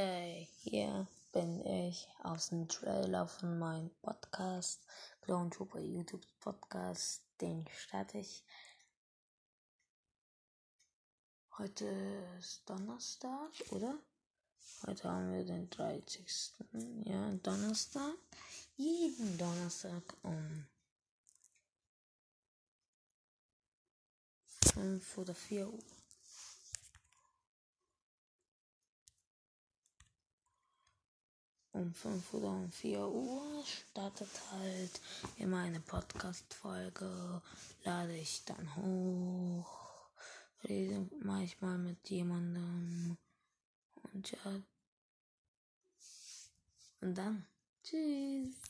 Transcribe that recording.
Hey, hier bin ich aus dem Trailer von meinem Podcast, Clone Trooper YouTube Podcast, den starte ich. Heute ist Donnerstag, oder? Heute haben wir den 30. Ja, Donnerstag. Jeden Donnerstag um 5 oder 4 Uhr. Um 5 oder um 4 Uhr startet halt immer eine Podcast-Folge, lade ich dann hoch, rede manchmal mit jemandem und ja. Und dann, tschüss.